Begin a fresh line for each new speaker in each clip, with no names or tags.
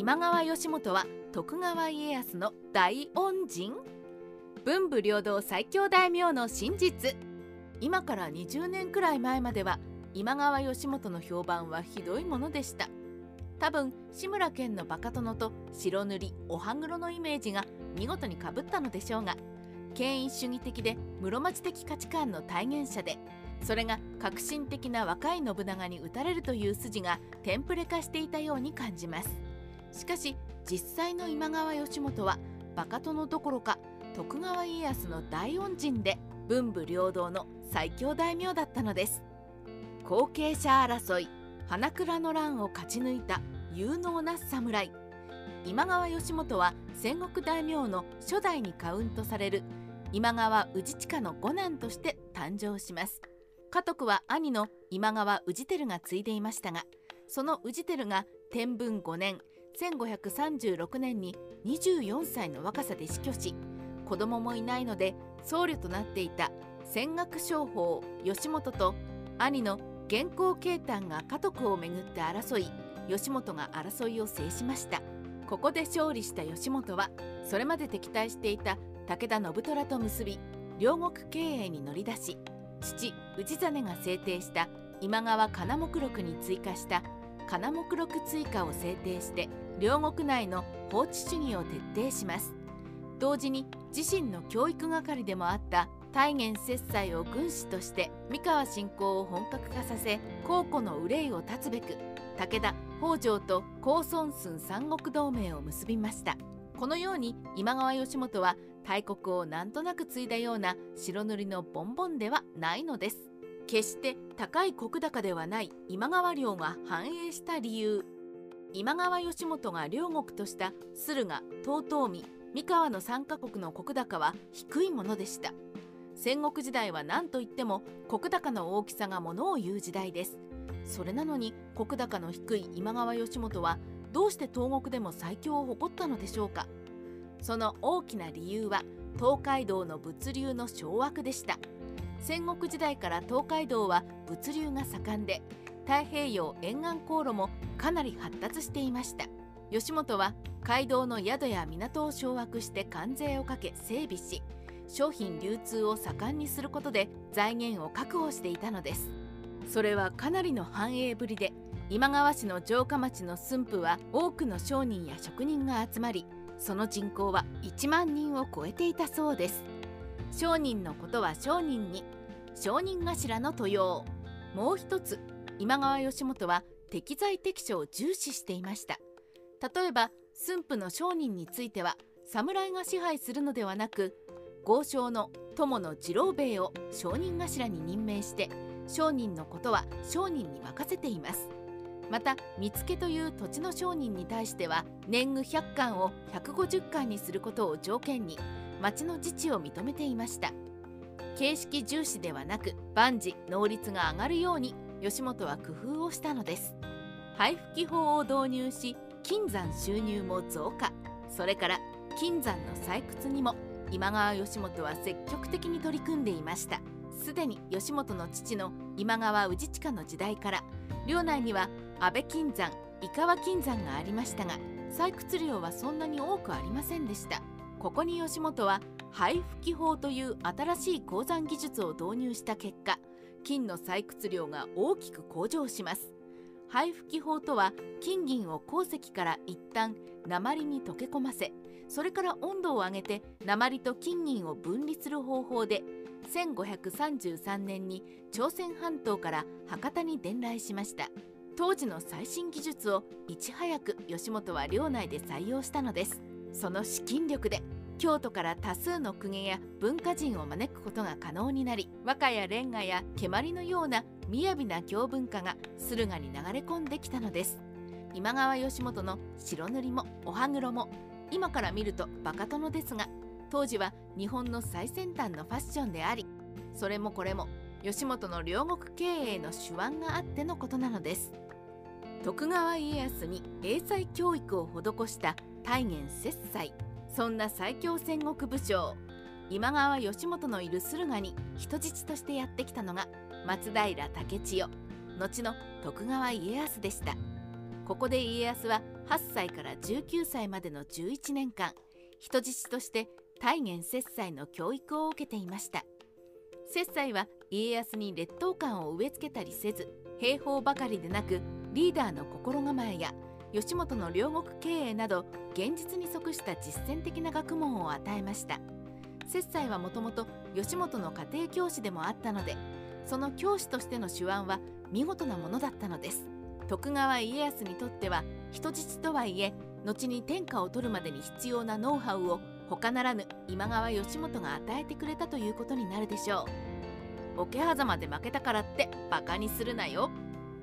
今川義元は徳川家康の大恩人。文武両道最強大名の真実。今から20年くらい前までは今川義元の評判はひどいものでした。多分志村けんのバカ殿と白塗りお歯黒のイメージが見事にかぶったのでしょうが権威主義的で室町的価値観の体現者でそれが革新的な若い信長に打たれるという筋がテンプレ化していたように感じます。しかし実際の今川義元はバカ殿どころか徳川家康の大恩人で文武両道の最強大名だったのです。後継者争い花倉の乱を勝ち抜いた有能な侍。今川義元は戦国大名の初代にカウントされる今川氏親の五男として誕生します。家督は兄の今川氏輝が継いでいましたがその氏輝が天文5年1536年に24歳の若さで死去し子供もいないので僧侶となっていた戦学商法義元と兄の元寇慶丹が家督をめぐって争い義元が争いを制しました。ここで勝利した義元はそれまで敵対していた武田信虎と結び両国経営に乗り出し父氏真が制定した今川金目録に追加した金目録追加を制定して両国内の法治主義を徹底します。同時に自身の教育係でもあった大元節斎を軍師として三河侵攻を本格化させ皇庫の憂いを断つべく武田北条と高孫寸三国同盟を結びました。このように今川義元は大国をなんとなく継いだような白塗りのボンボンではないのです。決して高い石高ではない今川領が繁栄した理由。今川義元が領国とした駿河遠江三河の3カ国の石高は低いものでした。戦国時代は何といっても石高の大きさがものを言う時代です。それなのに石高の低い今川義元はどうして東国でも最強を誇ったのでしょうか。その大きな理由は東海道の物流の掌握でした。戦国時代から東海道は物流が盛んで太平洋沿岸航路もかなり発達していました。吉本は街道の宿や港を掌握して関税をかけ整備し商品流通を盛んにすることで財源を確保していたのです。それはかなりの繁栄ぶりで今川氏の城下町の駿府は多くの商人や職人が集まりその人口は1万人を超えていたそうです。商人のことは商人に商人頭の豊用もう一つ今川義元は適材適所を重視していました。例えば駿府の商人については侍が支配するのではなく豪商の友の次郎兵衛を商人頭に任命して商人のことは商人に任せています。また見附という土地の商人に対しては年貢100貫を150貫にすることを条件に町の自治を認めていました。形式重視ではなく万事能率が上がるように吉本は工夫をしたのです。配布機法を導入し金山収入も増加。それから金山の採掘にも今川義元は積極的に取り組んでいました。すでに義元の父の今川氏親の時代から領内には安倍金山井川金山がありましたが採掘量はそんなに多くありませんでした。ここに吉本は配布機法という新しい鉱山技術を導入した結果金の採掘量が大きく向上します。配布機法とは金銀を鉱石から一旦鉛に溶け込ませそれから温度を上げて鉛と金銀を分離する方法で1533年に朝鮮半島から博多に伝来しました。当時の最新技術をいち早く吉本は領内で採用したのです。その資金力で京都から多数の公家や文化人を招くことが可能になり和歌やレンガや蹴鞠のような雅な京文化が駿河に流れ込んできたのです。今川義元の白塗りもお歯黒も今から見るとバカ殿ですが当時は日本の最先端のファッションでありそれもこれも義元の両国経営の手腕があってのことなのです。徳川家康に英才教育を施した大元節斎そんな最強戦国武将今川義元のいる駿河に人質としてやってきたのが松平武千代後の徳川家康でした。ここで家康は8歳から19歳までの11年間人質として大元摂政の教育を受けていました。摂政は家康に劣等感を植え付けたりせず兵法ばかりでなくリーダーの心構えや吉本の両国経営など現実に即した実践的な学問を与えました。摂政はもともと吉本の家庭教師でもあったのでその教師としての手腕は見事なものだったのです。徳川家康にとっては人質とはいえ後に天下を取るまでに必要なノウハウを他ならぬ今川義元が与えてくれたということになるでしょう。桶狭間で負けたからってバカにするなよ。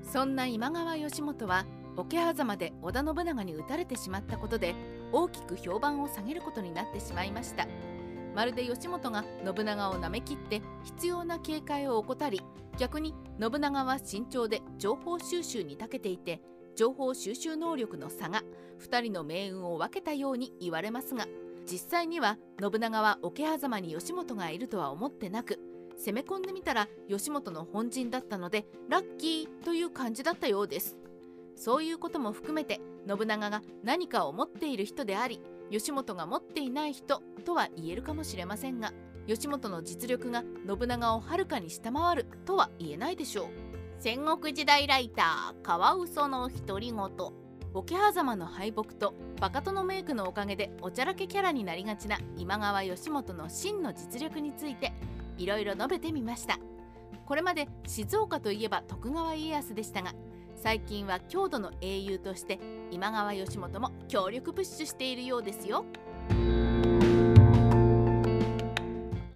そんな今川義元は桶狭間で織田信長に討たれてしまったことで大きく評判を下げることになってしまいました。まるで義元が信長をなめきって必要な警戒を怠り逆に信長は慎重で情報収集に長けていて情報収集能力の差が2人の命運を分けたように言われますが実際には信長は桶狭間に義元がいるとは思ってなく攻め込んでみたら義元の本陣だったのでラッキーという感じだったようです。そういうことも含めて信長が何かを持っている人であり義元が持っていない人とは言えるかもしれませんが義元の実力が信長をはるかに下回るとは言えないでしょう。戦国時代ライターカワウソの独り言。桶狭間の敗北とバカ殿メイクのおかげでおちゃらけキャラになりがちな今川義元の真の実力についていろいろ述べてみました。これまで静岡といえば徳川家康でしたが最近は郷土の英雄として今川義元も協力プッシュしているようですよ。